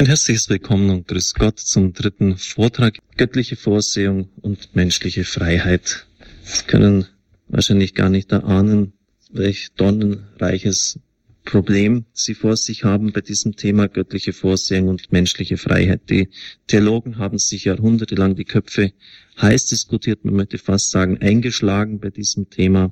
Ein herzliches Willkommen und Grüß Gott zum dritten Vortrag Göttliche Vorsehung und menschliche Freiheit. Sie können wahrscheinlich gar nicht erahnen, welch dornenreiches Problem Sie vor sich haben bei diesem Thema göttliche Vorsehung und menschliche Freiheit. Die Theologen haben sich jahrhundertelang die Köpfe heiß diskutiert, man möchte fast sagen eingeschlagen bei diesem Thema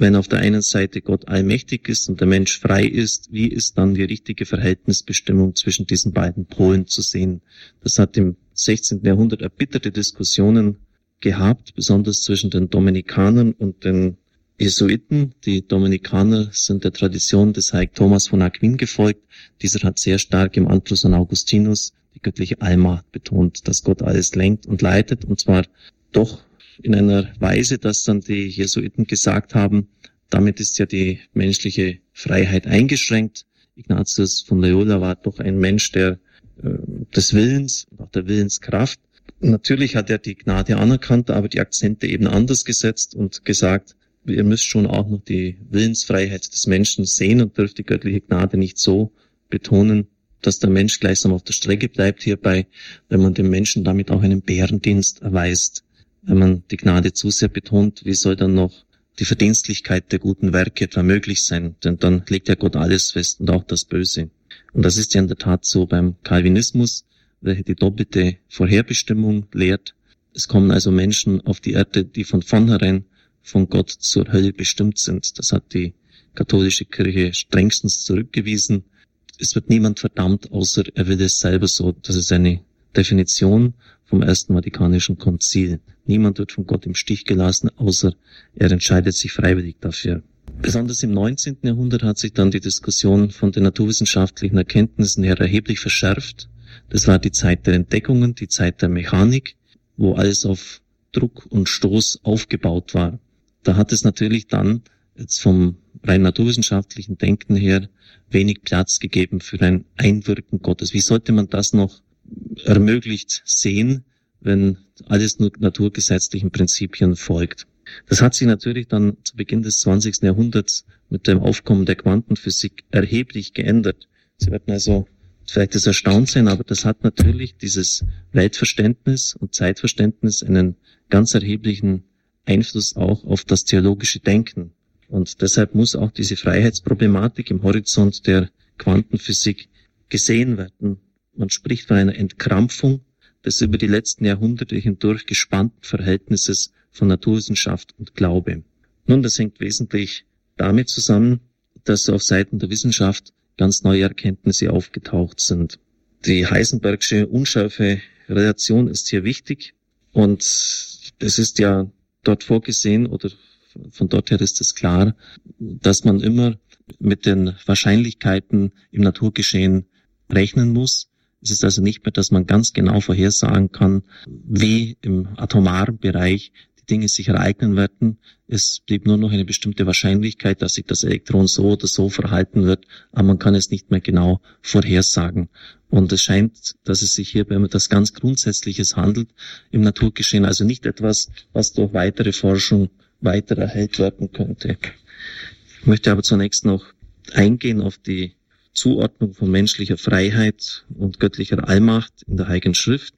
wenn auf der einen Seite Gott allmächtig ist und der Mensch frei ist, wie ist dann die richtige Verhältnisbestimmung zwischen diesen beiden Polen zu sehen? Das hat im 16. Jahrhundert erbitterte Diskussionen gehabt, besonders zwischen den Dominikanern und den Jesuiten. Die Dominikaner sind der Tradition des Heiligen Thomas von Aquin gefolgt. Dieser hat sehr stark im Anschluss an Augustinus die göttliche Allmacht betont, dass Gott alles lenkt und leitet, und zwar doch in einer Weise, dass dann die Jesuiten gesagt haben, damit ist ja die menschliche Freiheit eingeschränkt. Ignatius von Loyola war doch ein Mensch der äh, des Willens und auch der Willenskraft. Natürlich hat er die Gnade anerkannt, aber die Akzente eben anders gesetzt und gesagt, ihr müsst schon auch noch die Willensfreiheit des Menschen sehen und dürft die göttliche Gnade nicht so betonen, dass der Mensch gleichsam auf der Strecke bleibt hierbei, wenn man dem Menschen damit auch einen Bärendienst erweist wenn man die Gnade zu sehr betont, wie soll dann noch die Verdienstlichkeit der guten Werke etwa möglich sein? Denn dann legt ja Gott alles fest und auch das Böse. Und das ist ja in der Tat so beim Calvinismus, welche die doppelte Vorherbestimmung lehrt. Es kommen also Menschen auf die Erde, die von vornherein von Gott zur Hölle bestimmt sind. Das hat die katholische Kirche strengstens zurückgewiesen. Es wird niemand verdammt, außer er will es selber so. Das ist eine Definition vom Ersten Vatikanischen Konzil. Niemand wird von Gott im Stich gelassen, außer er entscheidet sich freiwillig dafür. Besonders im 19. Jahrhundert hat sich dann die Diskussion von den naturwissenschaftlichen Erkenntnissen her erheblich verschärft. Das war die Zeit der Entdeckungen, die Zeit der Mechanik, wo alles auf Druck und Stoß aufgebaut war. Da hat es natürlich dann jetzt vom rein naturwissenschaftlichen Denken her wenig Platz gegeben für ein Einwirken Gottes. Wie sollte man das noch ermöglicht sehen, wenn alles nur naturgesetzlichen Prinzipien folgt. Das hat sich natürlich dann zu Beginn des 20. Jahrhunderts mit dem Aufkommen der Quantenphysik erheblich geändert. Sie werden also vielleicht das erstaunt sein, aber das hat natürlich dieses Weltverständnis und Zeitverständnis einen ganz erheblichen Einfluss auch auf das theologische Denken. Und deshalb muss auch diese Freiheitsproblematik im Horizont der Quantenphysik gesehen werden. Man spricht von einer Entkrampfung des über die letzten Jahrhunderte hindurch gespannten Verhältnisses von Naturwissenschaft und Glaube. Nun, das hängt wesentlich damit zusammen, dass auf Seiten der Wissenschaft ganz neue Erkenntnisse aufgetaucht sind. Die Heisenbergsche unscharfe Relation ist hier wichtig und es ist ja dort vorgesehen oder von dort her ist es klar, dass man immer mit den Wahrscheinlichkeiten im Naturgeschehen rechnen muss es ist also nicht mehr, dass man ganz genau vorhersagen kann, wie im atomaren Bereich die Dinge sich ereignen werden. Es blieb nur noch eine bestimmte Wahrscheinlichkeit, dass sich das Elektron so oder so verhalten wird, aber man kann es nicht mehr genau vorhersagen. Und es scheint, dass es sich hierbei um etwas ganz Grundsätzliches handelt im Naturgeschehen, also nicht etwas, was durch weitere Forschung weiter erhellt werden könnte. Ich möchte aber zunächst noch eingehen auf die Zuordnung von menschlicher Freiheit und göttlicher Allmacht in der Heiligen Schrift.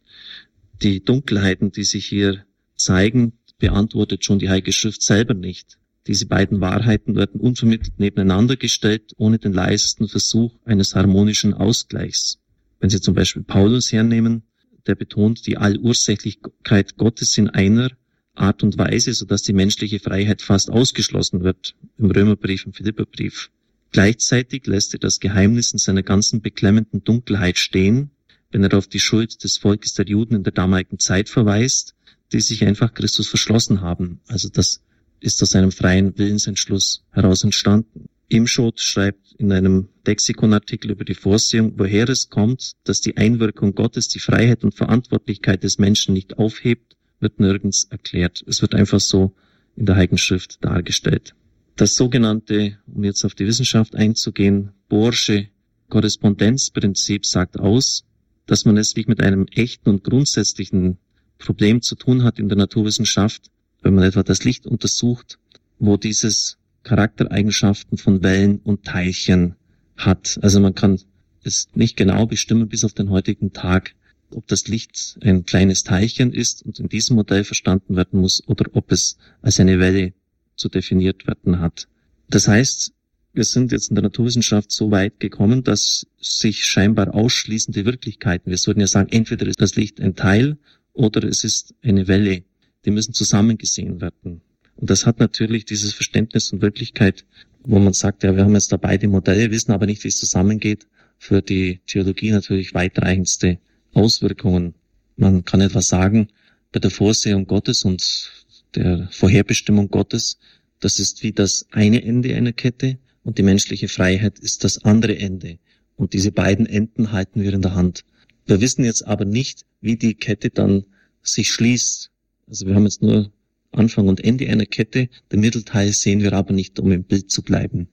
Die Dunkelheiten, die sich hier zeigen, beantwortet schon die Heilige Schrift selber nicht. Diese beiden Wahrheiten werden unvermittelt nebeneinander gestellt, ohne den leisesten Versuch eines harmonischen Ausgleichs. Wenn Sie zum Beispiel Paulus hernehmen, der betont die Allursächlichkeit Gottes in einer Art und Weise, sodass die menschliche Freiheit fast ausgeschlossen wird, im Römerbrief, im Philipperbrief. Gleichzeitig lässt er das Geheimnis in seiner ganzen beklemmenden Dunkelheit stehen, wenn er auf die Schuld des Volkes der Juden in der damaligen Zeit verweist, die sich einfach Christus verschlossen haben. Also das ist aus einem freien Willensentschluss heraus entstanden. Imschot schreibt in einem Lexikonartikel über die Vorsehung, woher es kommt, dass die Einwirkung Gottes die Freiheit und Verantwortlichkeit des Menschen nicht aufhebt, wird nirgends erklärt. Es wird einfach so in der Heiligen Schrift dargestellt. Das sogenannte, um jetzt auf die Wissenschaft einzugehen, Bohrsche Korrespondenzprinzip sagt aus, dass man es wie mit einem echten und grundsätzlichen Problem zu tun hat in der Naturwissenschaft, wenn man etwa das Licht untersucht, wo dieses Charaktereigenschaften von Wellen und Teilchen hat. Also man kann es nicht genau bestimmen bis auf den heutigen Tag, ob das Licht ein kleines Teilchen ist und in diesem Modell verstanden werden muss oder ob es als eine Welle zu definiert werden hat. Das heißt, wir sind jetzt in der Naturwissenschaft so weit gekommen, dass sich scheinbar ausschließende Wirklichkeiten, wir sollten ja sagen, entweder ist das Licht ein Teil oder es ist eine Welle, die müssen zusammengesehen werden. Und das hat natürlich dieses Verständnis von Wirklichkeit, wo man sagt, ja, wir haben jetzt da beide Modelle, wissen aber nicht, wie es zusammengeht, für die Theologie natürlich weitreichendste Auswirkungen. Man kann etwas sagen, bei der Vorsehung Gottes und der Vorherbestimmung Gottes, das ist wie das eine Ende einer Kette und die menschliche Freiheit ist das andere Ende. Und diese beiden Enden halten wir in der Hand. Wir wissen jetzt aber nicht, wie die Kette dann sich schließt. Also wir haben jetzt nur Anfang und Ende einer Kette. Den Mittelteil sehen wir aber nicht, um im Bild zu bleiben.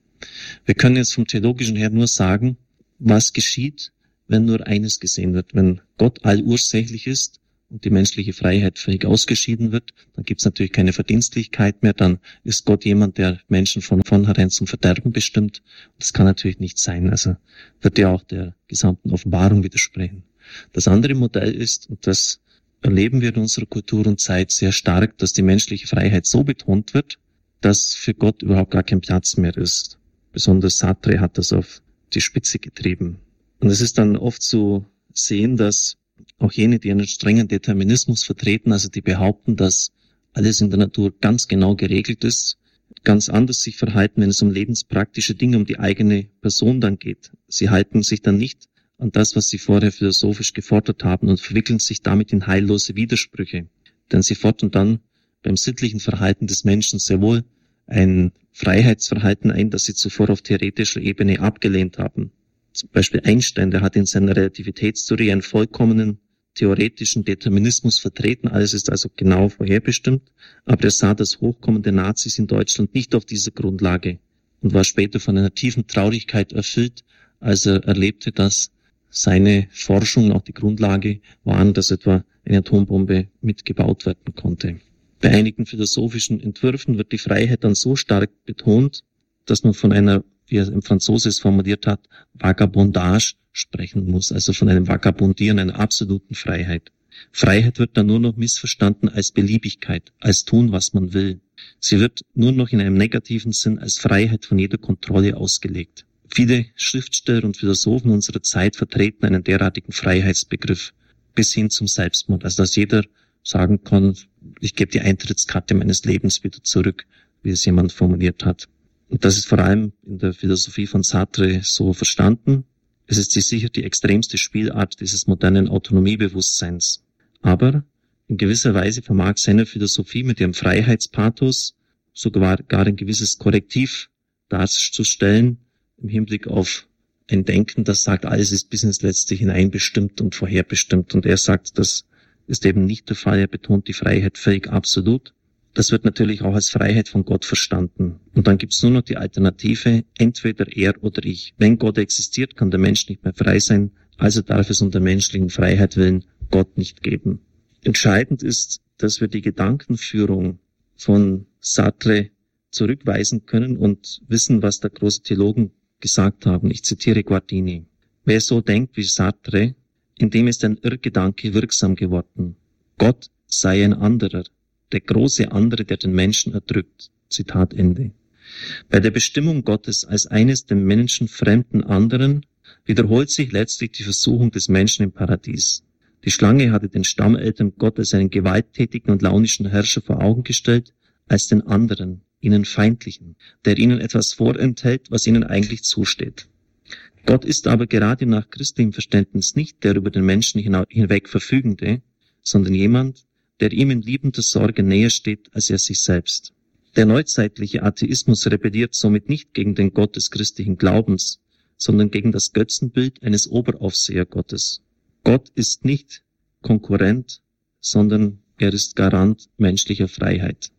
Wir können jetzt vom theologischen her nur sagen, was geschieht, wenn nur eines gesehen wird. Wenn Gott allursächlich ist und die menschliche Freiheit völlig ausgeschieden wird, dann gibt es natürlich keine Verdienstlichkeit mehr, dann ist Gott jemand, der Menschen von vornherein zum Verderben bestimmt. Das kann natürlich nicht sein. Also wird ja auch der gesamten Offenbarung widersprechen. Das andere Modell ist, und das erleben wir in unserer Kultur und Zeit sehr stark, dass die menschliche Freiheit so betont wird, dass für Gott überhaupt gar kein Platz mehr ist. Besonders Sartre hat das auf die Spitze getrieben. Und es ist dann oft zu sehen, dass auch jene, die einen strengen Determinismus vertreten, also die behaupten, dass alles in der Natur ganz genau geregelt ist, ganz anders sich verhalten, wenn es um lebenspraktische Dinge, um die eigene Person dann geht. Sie halten sich dann nicht an das, was sie vorher philosophisch gefordert haben und verwickeln sich damit in heillose Widersprüche. Denn sie fordern dann beim sittlichen Verhalten des Menschen sehr wohl ein Freiheitsverhalten ein, das sie zuvor auf theoretischer Ebene abgelehnt haben. Zum Beispiel Einstein, der hat in seiner Relativitätstheorie einen vollkommenen theoretischen Determinismus vertreten. Alles ist also genau vorherbestimmt. Aber er sah das Hochkommen der Nazis in Deutschland nicht auf dieser Grundlage und war später von einer tiefen Traurigkeit erfüllt, als er erlebte, dass seine Forschung auch die Grundlage waren, dass etwa eine Atombombe mitgebaut werden konnte. Bei einigen philosophischen Entwürfen wird die Freiheit dann so stark betont, dass man von einer, wie er im Franzose es formuliert hat, Vagabondage sprechen muss, also von einem Vagabundieren, einer absoluten Freiheit. Freiheit wird dann nur noch missverstanden als Beliebigkeit, als tun, was man will. Sie wird nur noch in einem negativen Sinn als Freiheit von jeder Kontrolle ausgelegt. Viele Schriftsteller und Philosophen unserer Zeit vertreten einen derartigen Freiheitsbegriff bis hin zum Selbstmord, also dass jeder sagen kann, ich gebe die Eintrittskarte meines Lebens wieder zurück, wie es jemand formuliert hat. Und das ist vor allem in der Philosophie von Sartre so verstanden. Es ist sicher die extremste Spielart dieses modernen Autonomiebewusstseins. Aber in gewisser Weise vermag seine Philosophie mit ihrem Freiheitspathos sogar gar ein gewisses Korrektiv darzustellen im Hinblick auf ein Denken, das sagt, alles ist bis ins Letzte hineinbestimmt und vorherbestimmt. Und er sagt, das ist eben nicht der Fall. Er betont die Freiheit völlig absolut. Das wird natürlich auch als Freiheit von Gott verstanden. Und dann gibt es nur noch die Alternative, entweder er oder ich. Wenn Gott existiert, kann der Mensch nicht mehr frei sein, also darf es unter menschlichen Freiheit willen Gott nicht geben. Entscheidend ist, dass wir die Gedankenführung von Sartre zurückweisen können und wissen, was der große Theologen gesagt haben. Ich zitiere Guardini. Wer so denkt wie Sartre, in dem ist ein Irrgedanke wirksam geworden. Gott sei ein anderer, der große andere, der den Menschen erdrückt. Zitat Ende. Bei der Bestimmung Gottes als eines dem Menschen fremden anderen wiederholt sich letztlich die Versuchung des Menschen im Paradies. Die Schlange hatte den Stammeltern Gott als einen gewalttätigen und launischen Herrscher vor Augen gestellt, als den anderen, ihnen feindlichen, der ihnen etwas vorenthält, was ihnen eigentlich zusteht. Gott ist aber gerade nach christlichem Verständnis nicht der über den Menschen hinweg verfügende, sondern jemand, der ihm in liebender Sorge näher steht als er sich selbst. Der neuzeitliche Atheismus rebelliert somit nicht gegen den Gott des christlichen Glaubens, sondern gegen das Götzenbild eines Oberaufsehergottes. Gott ist nicht Konkurrent, sondern er ist Garant menschlicher Freiheit.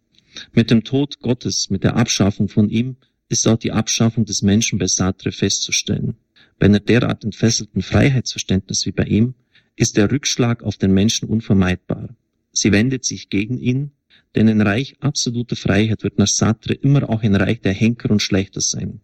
Mit dem Tod Gottes, mit der Abschaffung von ihm, ist auch die Abschaffung des Menschen bei Sartre festzustellen. Bei einer derart entfesselten Freiheitsverständnis wie bei ihm ist der Rückschlag auf den Menschen unvermeidbar. Sie wendet sich gegen ihn, denn ein Reich absoluter Freiheit wird nach Sartre immer auch ein Reich der Henker und Schlechter sein.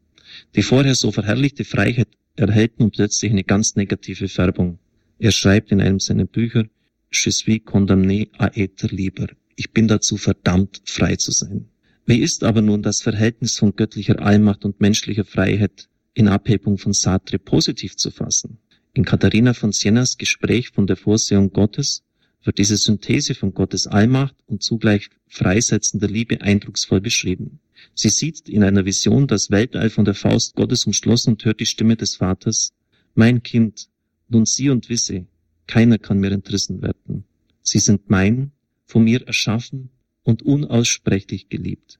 Die vorher so verherrlichte Freiheit erhält nun plötzlich eine ganz negative Färbung. Er schreibt in einem seiner Bücher, Je suis condamné à être libre. Ich bin dazu verdammt, frei zu sein. Wie ist aber nun das Verhältnis von göttlicher Allmacht und menschlicher Freiheit in Abhebung von Sartre positiv zu fassen? In Katharina von Sienas Gespräch von der Vorsehung Gottes wird diese Synthese von Gottes Allmacht und zugleich freisetzender Liebe eindrucksvoll beschrieben. Sie sieht in einer Vision das Weltall von der Faust Gottes umschlossen und hört die Stimme des Vaters, Mein Kind, nun sieh und wisse, keiner kann mir entrissen werden. Sie sind mein, von mir erschaffen und unaussprechlich geliebt.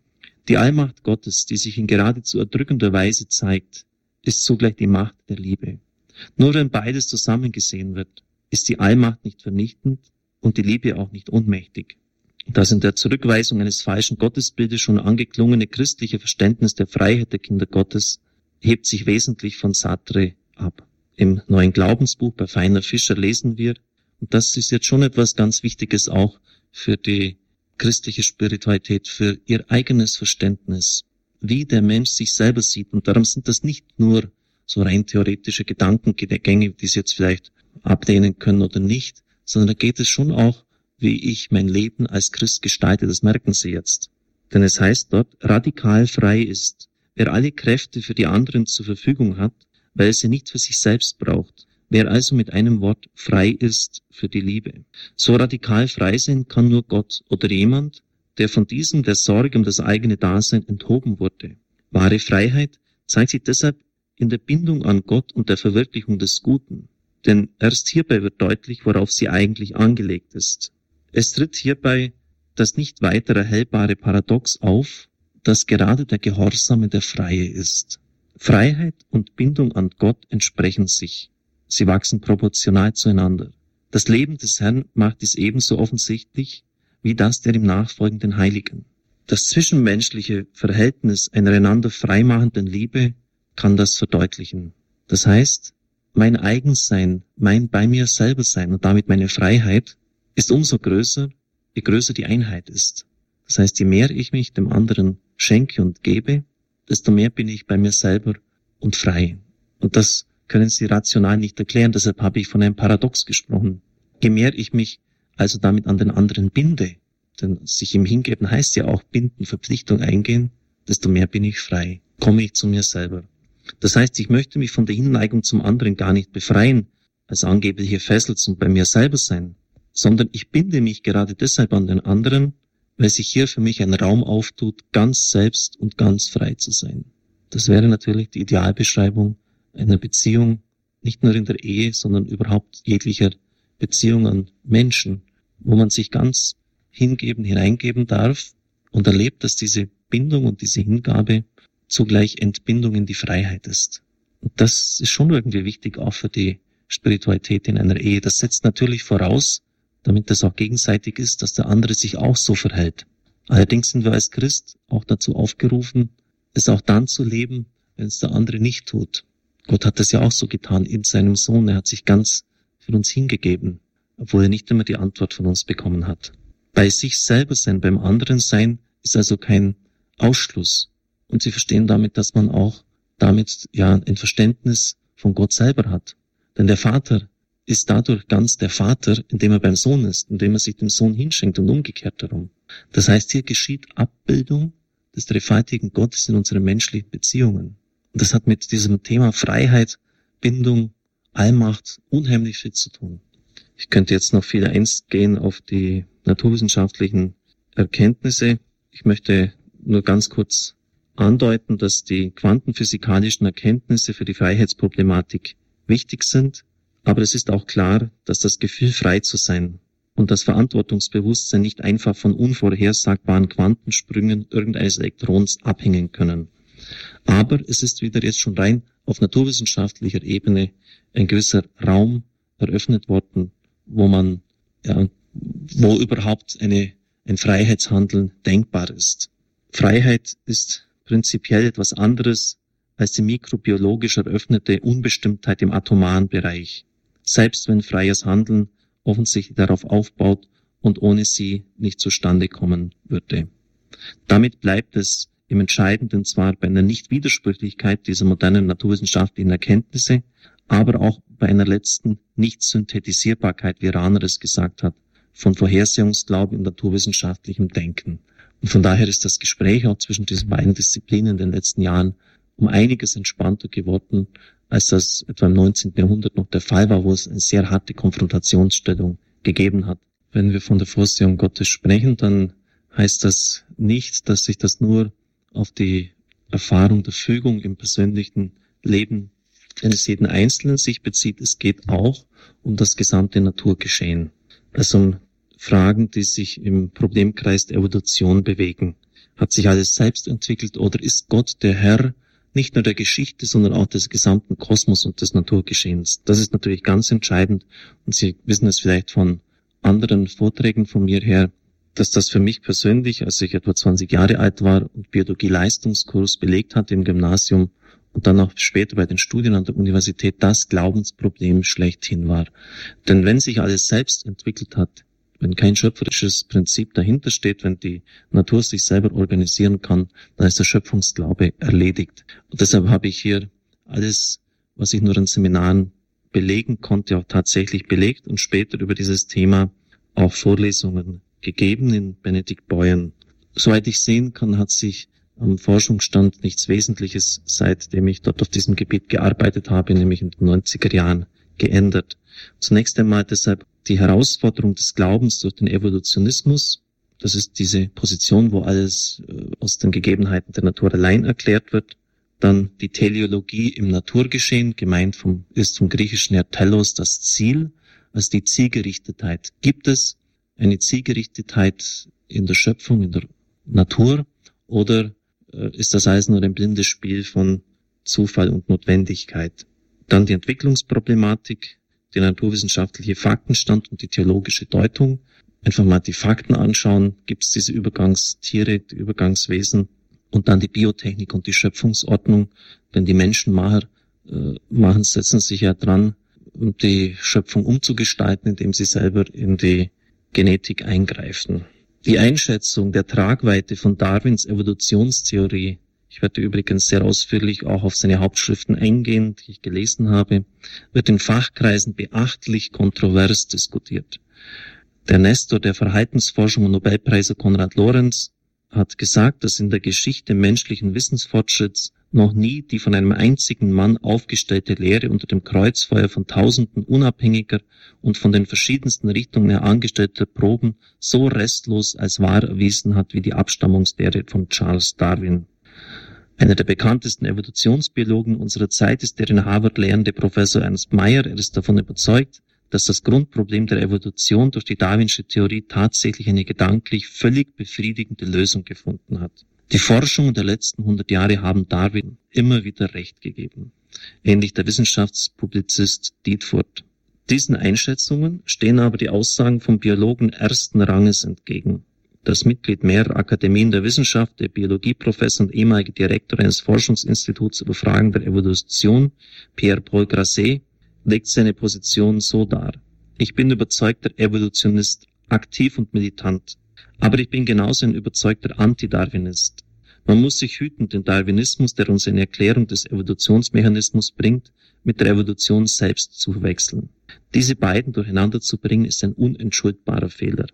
Die Allmacht Gottes, die sich in geradezu erdrückender Weise zeigt, ist zugleich die Macht der Liebe. Nur wenn beides zusammengesehen wird, ist die Allmacht nicht vernichtend und die Liebe auch nicht ohnmächtig. Das in der Zurückweisung eines falschen Gottesbildes schon angeklungene christliche Verständnis der Freiheit der Kinder Gottes hebt sich wesentlich von Sartre ab. Im neuen Glaubensbuch bei Feiner Fischer lesen wir, und das ist jetzt schon etwas ganz Wichtiges auch für die christliche Spiritualität, für ihr eigenes Verständnis, wie der Mensch sich selber sieht. Und darum sind das nicht nur so rein theoretische Gedankengänge, die Sie jetzt vielleicht ablehnen können oder nicht, sondern da geht es schon auch, wie ich mein Leben als Christ gestalte, das merken Sie jetzt. Denn es heißt dort, radikal frei ist, wer alle Kräfte für die anderen zur Verfügung hat, weil er sie nicht für sich selbst braucht, wer also mit einem Wort frei ist für die Liebe. So radikal frei sein kann nur Gott oder jemand, der von diesem der Sorge um das eigene Dasein enthoben wurde. Wahre Freiheit zeigt sich deshalb in der Bindung an Gott und der Verwirklichung des Guten. Denn erst hierbei wird deutlich, worauf sie eigentlich angelegt ist. Es tritt hierbei das nicht weiter erhellbare Paradox auf, dass gerade der Gehorsame der Freie ist. Freiheit und Bindung an Gott entsprechen sich. Sie wachsen proportional zueinander. Das Leben des Herrn macht dies ebenso offensichtlich wie das der im nachfolgenden Heiligen. Das zwischenmenschliche Verhältnis einer einander freimachenden Liebe kann das verdeutlichen. Das heißt, mein Eigensein, mein bei mir selber sein und damit meine Freiheit ist umso größer, je größer die Einheit ist. Das heißt, je mehr ich mich dem anderen schenke und gebe, desto mehr bin ich bei mir selber und frei. Und das können Sie rational nicht erklären, deshalb habe ich von einem Paradox gesprochen. Je mehr ich mich also damit an den anderen binde, denn sich ihm hingeben heißt ja auch binden, Verpflichtung eingehen, desto mehr bin ich frei, komme ich zu mir selber. Das heißt, ich möchte mich von der Hinneigung zum anderen gar nicht befreien, als angebliche Fessel zum bei mir selber sein, sondern ich binde mich gerade deshalb an den anderen, weil sich hier für mich ein Raum auftut, ganz selbst und ganz frei zu sein. Das wäre natürlich die Idealbeschreibung einer Beziehung, nicht nur in der Ehe, sondern überhaupt jeglicher Beziehung an Menschen, wo man sich ganz hingeben, hineingeben darf und erlebt, dass diese Bindung und diese Hingabe zugleich Entbindung in die Freiheit ist. Und das ist schon irgendwie wichtig auch für die Spiritualität in einer Ehe. Das setzt natürlich voraus, damit das auch gegenseitig ist, dass der andere sich auch so verhält. Allerdings sind wir als Christ auch dazu aufgerufen, es auch dann zu leben, wenn es der andere nicht tut. Gott hat das ja auch so getan in seinem Sohn. Er hat sich ganz für uns hingegeben, obwohl er nicht immer die Antwort von uns bekommen hat. Bei sich selber sein, beim anderen sein, ist also kein Ausschluss, und sie verstehen damit, dass man auch damit ja ein Verständnis von Gott selber hat. Denn der Vater ist dadurch ganz der Vater, indem er beim Sohn ist, indem er sich dem Sohn hinschenkt und umgekehrt darum. Das heißt, hier geschieht Abbildung des dreifaltigen Gottes in unseren menschlichen Beziehungen. Und das hat mit diesem Thema Freiheit, Bindung, Allmacht unheimlich viel zu tun. Ich könnte jetzt noch viel eingehen auf die naturwissenschaftlichen Erkenntnisse. Ich möchte nur ganz kurz andeuten, dass die quantenphysikalischen Erkenntnisse für die Freiheitsproblematik wichtig sind, aber es ist auch klar, dass das Gefühl frei zu sein und das Verantwortungsbewusstsein nicht einfach von unvorhersagbaren Quantensprüngen irgendeines Elektrons abhängen können. Aber es ist wieder jetzt schon rein auf naturwissenschaftlicher Ebene ein gewisser Raum eröffnet worden, wo man, ja, wo überhaupt eine, ein Freiheitshandeln denkbar ist. Freiheit ist prinzipiell etwas anderes als die mikrobiologisch eröffnete Unbestimmtheit im atomaren Bereich, selbst wenn freies Handeln offensichtlich darauf aufbaut und ohne sie nicht zustande kommen würde. Damit bleibt es im Entscheidenden zwar bei einer Nichtwidersprüchlichkeit dieser modernen naturwissenschaftlichen Erkenntnisse, aber auch bei einer letzten Nicht-Synthetisierbarkeit, wie Rahner es gesagt hat, von Vorhersehungsglauben im naturwissenschaftlichen Denken. Und von daher ist das Gespräch auch zwischen diesen beiden Disziplinen in den letzten Jahren um einiges entspannter geworden, als das etwa im 19. Jahrhundert noch der Fall war, wo es eine sehr harte Konfrontationsstellung gegeben hat. Wenn wir von der Vorsehung Gottes sprechen, dann heißt das nicht, dass sich das nur auf die Erfahrung der Fügung im persönlichen Leben eines jeden Einzelnen sich bezieht. Es geht auch um das gesamte Naturgeschehen. Also um Fragen, die sich im Problemkreis der Evolution bewegen. Hat sich alles selbst entwickelt oder ist Gott der Herr nicht nur der Geschichte, sondern auch des gesamten Kosmos und des Naturgeschehens? Das ist natürlich ganz entscheidend und Sie wissen es vielleicht von anderen Vorträgen von mir her, dass das für mich persönlich, als ich etwa 20 Jahre alt war und Biologie-Leistungskurs belegt hatte im Gymnasium und dann auch später bei den Studien an der Universität, das Glaubensproblem schlechthin war. Denn wenn sich alles selbst entwickelt hat, wenn kein schöpferisches Prinzip dahinter steht, wenn die Natur sich selber organisieren kann, dann ist der Schöpfungsglaube erledigt. Und deshalb habe ich hier alles, was ich nur in Seminaren belegen konnte, auch tatsächlich belegt und später über dieses Thema auch Vorlesungen gegeben in Benedikt Beuern. Soweit ich sehen kann, hat sich am Forschungsstand nichts Wesentliches, seitdem ich dort auf diesem Gebiet gearbeitet habe, nämlich in den 90er Jahren, geändert. Zunächst einmal deshalb die Herausforderung des Glaubens durch den Evolutionismus. Das ist diese Position, wo alles äh, aus den Gegebenheiten der Natur allein erklärt wird. Dann die Teleologie im Naturgeschehen, gemeint vom, ist vom griechischen her telos das Ziel, also die Zielgerichtetheit. Gibt es eine Zielgerichtetheit in der Schöpfung, in der Natur, oder äh, ist das alles nur ein blindes Spiel von Zufall und Notwendigkeit? Dann die Entwicklungsproblematik, die naturwissenschaftliche Faktenstand und die theologische Deutung. Einfach mal die Fakten anschauen, gibt es diese Übergangstiere, die Übergangswesen und dann die Biotechnik und die Schöpfungsordnung. Denn die Menschen machen, äh, machen setzen sich ja dran, um die Schöpfung umzugestalten, indem sie selber in die Genetik eingreifen. Die Einschätzung der Tragweite von Darwins Evolutionstheorie ich werde übrigens sehr ausführlich auch auf seine Hauptschriften eingehen, die ich gelesen habe, wird in Fachkreisen beachtlich kontrovers diskutiert. Der Nestor der Verhaltensforschung und Nobelpreise Konrad Lorenz hat gesagt, dass in der Geschichte menschlichen Wissensfortschritts noch nie die von einem einzigen Mann aufgestellte Lehre unter dem Kreuzfeuer von Tausenden unabhängiger und von den verschiedensten Richtungen her angestellter Proben so restlos als wahr erwiesen hat wie die Abstammungslehre von Charles Darwin. Einer der bekanntesten Evolutionsbiologen unserer Zeit ist der in Harvard lehrende Professor Ernst Mayr. Er ist davon überzeugt, dass das Grundproblem der Evolution durch die Darwinsche Theorie tatsächlich eine gedanklich völlig befriedigende Lösung gefunden hat. Die Forschungen der letzten 100 Jahre haben Darwin immer wieder recht gegeben. Ähnlich der Wissenschaftspublizist Dietfurt. Diesen Einschätzungen stehen aber die Aussagen von Biologen ersten Ranges entgegen das Mitglied mehrerer Akademien der Wissenschaft, der Biologieprofessor und ehemalige Direktor eines Forschungsinstituts über Fragen der Evolution, Pierre-Paul Grasset, legt seine Position so dar. Ich bin überzeugter Evolutionist, aktiv und militant. Aber ich bin genauso ein überzeugter Anti-Darwinist. Man muss sich hüten, den Darwinismus, der uns eine Erklärung des Evolutionsmechanismus bringt, mit der Evolution selbst zu verwechseln. Diese beiden durcheinander zu bringen, ist ein unentschuldbarer Fehler.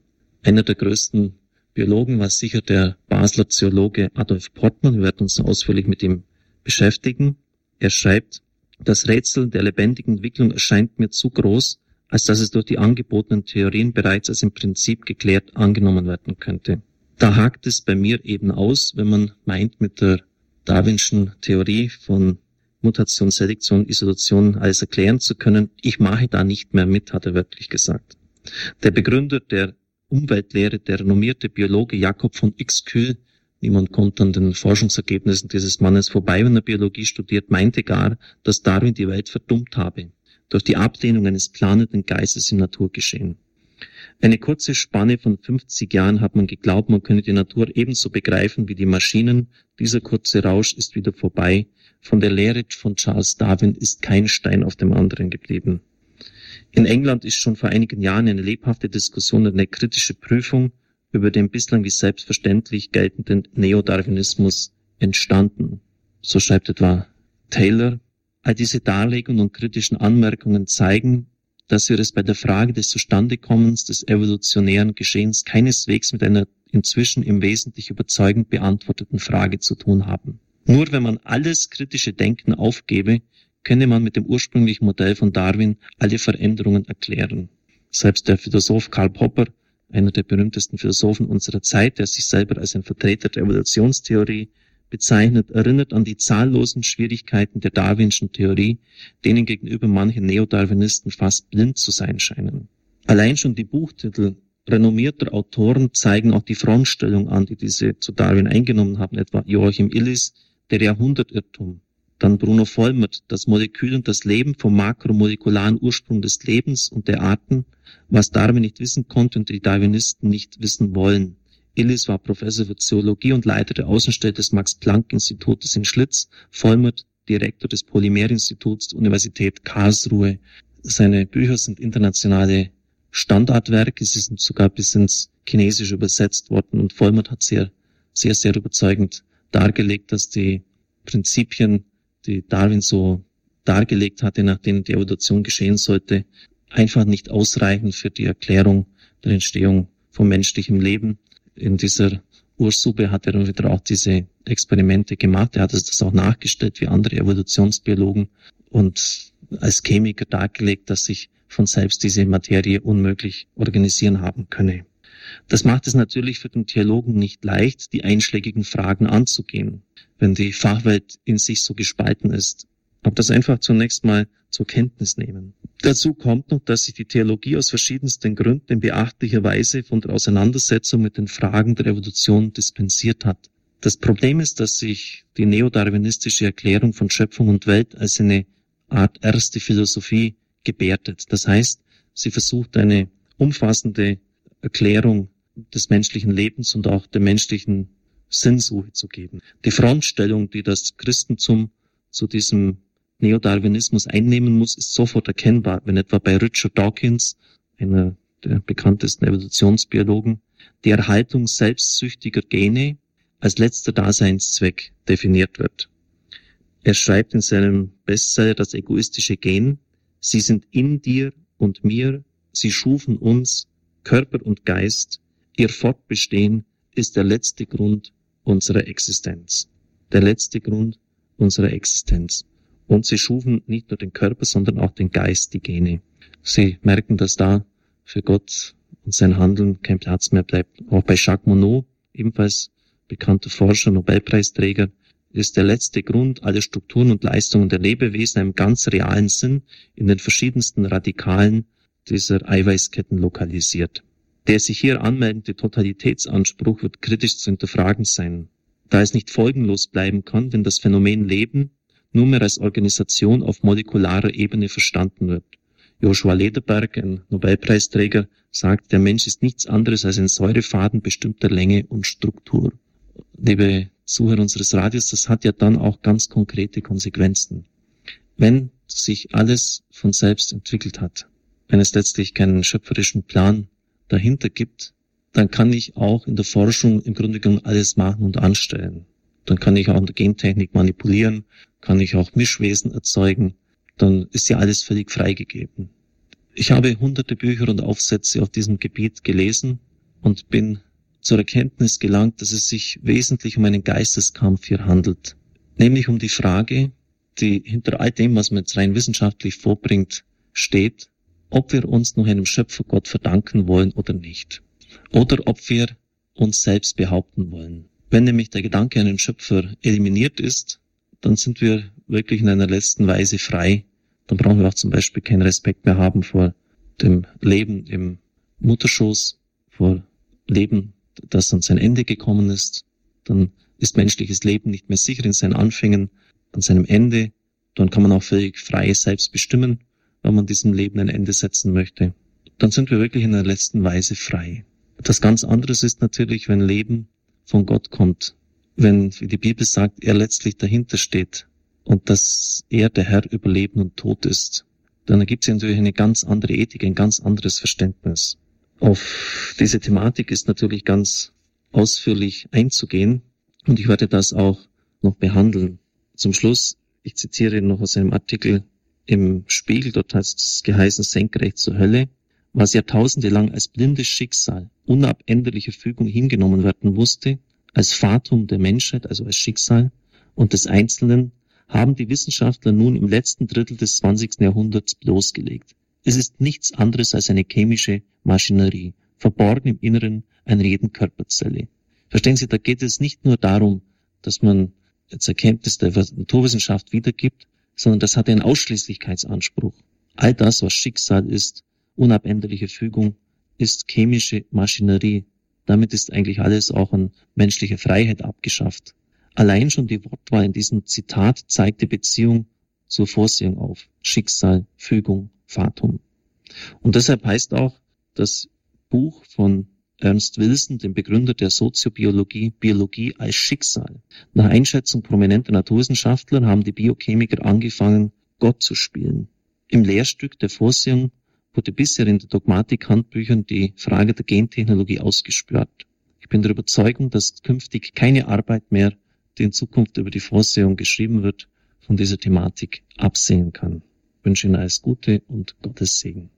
Einer der größten Biologen war sicher der Basler Zoologe Adolf Portmann. Wir werden uns ausführlich mit ihm beschäftigen. Er schreibt, das Rätsel der lebendigen Entwicklung erscheint mir zu groß, als dass es durch die angebotenen Theorien bereits als im Prinzip geklärt angenommen werden könnte. Da hakt es bei mir eben aus, wenn man meint, mit der Darwinschen Theorie von Mutation, Selektion, Isolation alles erklären zu können. Ich mache da nicht mehr mit, hat er wörtlich gesagt. Der Begründer der Umweltlehre der renommierte Biologe Jakob von Xküll, niemand konnte an den Forschungsergebnissen dieses Mannes vorbei, wenn er Biologie studiert, meinte gar, dass Darwin die Welt verdummt habe, durch die Ablehnung eines planenden Geistes im Naturgeschehen. Eine kurze Spanne von 50 Jahren hat man geglaubt, man könne die Natur ebenso begreifen wie die Maschinen. Dieser kurze Rausch ist wieder vorbei. Von der Lehre von Charles Darwin ist kein Stein auf dem anderen geblieben. In England ist schon vor einigen Jahren eine lebhafte Diskussion und eine kritische Prüfung über den bislang wie selbstverständlich geltenden Neodarwinismus entstanden. So schreibt etwa Taylor. All diese Darlegungen und kritischen Anmerkungen zeigen, dass wir es bei der Frage des Zustandekommens des evolutionären Geschehens keineswegs mit einer inzwischen im Wesentlichen überzeugend beantworteten Frage zu tun haben. Nur wenn man alles kritische Denken aufgebe, könne man mit dem ursprünglichen Modell von Darwin alle Veränderungen erklären. Selbst der Philosoph Karl Popper, einer der berühmtesten Philosophen unserer Zeit, der sich selber als ein Vertreter der Evolutionstheorie bezeichnet, erinnert an die zahllosen Schwierigkeiten der darwinschen Theorie, denen gegenüber manche Neodarwinisten fast blind zu sein scheinen. Allein schon die Buchtitel renommierter Autoren zeigen auch die Frontstellung an, die diese zu Darwin eingenommen haben, etwa Joachim Illis, der Jahrhundertirrtum, dann Bruno Vollmert, das Molekül und das Leben vom makromolekularen Ursprung des Lebens und der Arten, was Darwin nicht wissen konnte und die Darwinisten nicht wissen wollen. Illis war Professor für Zoologie und Leiter der Außenstelle des Max-Planck-Institutes in Schlitz, Vollmert Direktor des Polymerinstituts der Universität Karlsruhe. Seine Bücher sind internationale Standardwerke, sie sind sogar bis ins Chinesische übersetzt worden und Vollmert hat sehr, sehr, sehr überzeugend dargelegt, dass die Prinzipien die Darwin so dargelegt hatte, nach denen die Evolution geschehen sollte, einfach nicht ausreichen für die Erklärung der Entstehung von menschlichem Leben. In dieser Ursuppe hat er dann wieder auch diese Experimente gemacht. Er hat das auch nachgestellt wie andere Evolutionsbiologen und als Chemiker dargelegt, dass sich von selbst diese Materie unmöglich organisieren haben könne. Das macht es natürlich für den Theologen nicht leicht, die einschlägigen Fragen anzugehen wenn die Fachwelt in sich so gespalten ist. Aber das einfach zunächst mal zur Kenntnis nehmen. Dazu kommt noch, dass sich die Theologie aus verschiedensten Gründen in beachtlicher Weise von der Auseinandersetzung mit den Fragen der Evolution dispensiert hat. Das Problem ist, dass sich die neodarwinistische Erklärung von Schöpfung und Welt als eine Art erste Philosophie gebärtet. Das heißt, sie versucht eine umfassende Erklärung des menschlichen Lebens und auch der menschlichen Sinnsuche zu geben. Die Frontstellung, die das Christentum zu diesem Neodarwinismus einnehmen muss, ist sofort erkennbar, wenn etwa bei Richard Dawkins, einer der bekanntesten Evolutionsbiologen, die Erhaltung selbstsüchtiger Gene als letzter Daseinszweck definiert wird. Er schreibt in seinem Bestseller Das egoistische Gen, Sie sind in dir und mir, Sie schufen uns, Körper und Geist, Ihr Fortbestehen ist der letzte Grund unserer Existenz. Der letzte Grund unserer Existenz. Und sie schufen nicht nur den Körper, sondern auch den Geist, die Gene. Sie merken, dass da für Gott und sein Handeln kein Platz mehr bleibt. Auch bei Jacques Monod, ebenfalls bekannter Forscher, Nobelpreisträger, ist der letzte Grund alle Strukturen und Leistungen der Lebewesen einem ganz realen Sinn in den verschiedensten Radikalen dieser Eiweißketten lokalisiert. Der sich hier anmeldende Totalitätsanspruch wird kritisch zu hinterfragen sein, da es nicht folgenlos bleiben kann, wenn das Phänomen Leben nunmehr als Organisation auf molekularer Ebene verstanden wird. Joshua Lederberg, ein Nobelpreisträger, sagt, der Mensch ist nichts anderes als ein Säurefaden bestimmter Länge und Struktur. Liebe Zuhörer unseres Radios, das hat ja dann auch ganz konkrete Konsequenzen. Wenn sich alles von selbst entwickelt hat, wenn es letztlich keinen schöpferischen Plan dahinter gibt, dann kann ich auch in der Forschung im Grunde genommen alles machen und anstellen. Dann kann ich auch in der Gentechnik manipulieren, kann ich auch Mischwesen erzeugen, dann ist ja alles völlig freigegeben. Ich habe hunderte Bücher und Aufsätze auf diesem Gebiet gelesen und bin zur Erkenntnis gelangt, dass es sich wesentlich um einen Geisteskampf hier handelt. Nämlich um die Frage, die hinter all dem, was man jetzt rein wissenschaftlich vorbringt, steht, ob wir uns noch einem Schöpfergott verdanken wollen oder nicht. Oder ob wir uns selbst behaupten wollen. Wenn nämlich der Gedanke an den Schöpfer eliminiert ist, dann sind wir wirklich in einer letzten Weise frei. Dann brauchen wir auch zum Beispiel keinen Respekt mehr haben vor dem Leben im Mutterschoß, vor Leben, das an sein Ende gekommen ist. Dann ist menschliches Leben nicht mehr sicher in seinen Anfängen, an seinem Ende. Dann kann man auch völlig frei selbst bestimmen, wenn man diesem Leben ein Ende setzen möchte, dann sind wir wirklich in der letzten Weise frei. Etwas ganz anderes ist natürlich, wenn Leben von Gott kommt, wenn, wie die Bibel sagt, er letztlich dahinter steht und dass er der Herr über Leben und Tod ist, dann ergibt sich natürlich eine ganz andere Ethik, ein ganz anderes Verständnis. Auf diese Thematik ist natürlich ganz ausführlich einzugehen und ich werde das auch noch behandeln. Zum Schluss, ich zitiere noch aus einem Artikel im Spiegel, dort heißt es geheißen senkrecht zur Hölle, was Jahrtausende lang als blindes Schicksal, unabänderliche Fügung hingenommen werden musste, als Fatum der Menschheit, also als Schicksal und des Einzelnen, haben die Wissenschaftler nun im letzten Drittel des 20. Jahrhunderts bloßgelegt. Es ist nichts anderes als eine chemische Maschinerie, verborgen im Inneren einer jeden Körperzelle. Verstehen Sie, da geht es nicht nur darum, dass man jetzt Erkenntnis der Naturwissenschaft wiedergibt, sondern das hat einen Ausschließlichkeitsanspruch. All das, was Schicksal ist, unabänderliche Fügung, ist chemische Maschinerie. Damit ist eigentlich alles auch an menschlicher Freiheit abgeschafft. Allein schon die Wortwahl in diesem Zitat zeigt die Beziehung zur Vorsehung auf. Schicksal, Fügung, Fatum. Und deshalb heißt auch das Buch von Ernst Wilson, dem Begründer der Soziobiologie, Biologie als Schicksal. Nach Einschätzung prominenter Naturwissenschaftler haben die Biochemiker angefangen, Gott zu spielen. Im Lehrstück der Vorsehung wurde bisher in den Dogmatik-Handbüchern die Frage der Gentechnologie ausgespürt. Ich bin der Überzeugung, dass künftig keine Arbeit mehr, die in Zukunft über die Vorsehung geschrieben wird, von dieser Thematik absehen kann. Ich wünsche Ihnen alles Gute und Gottes Segen.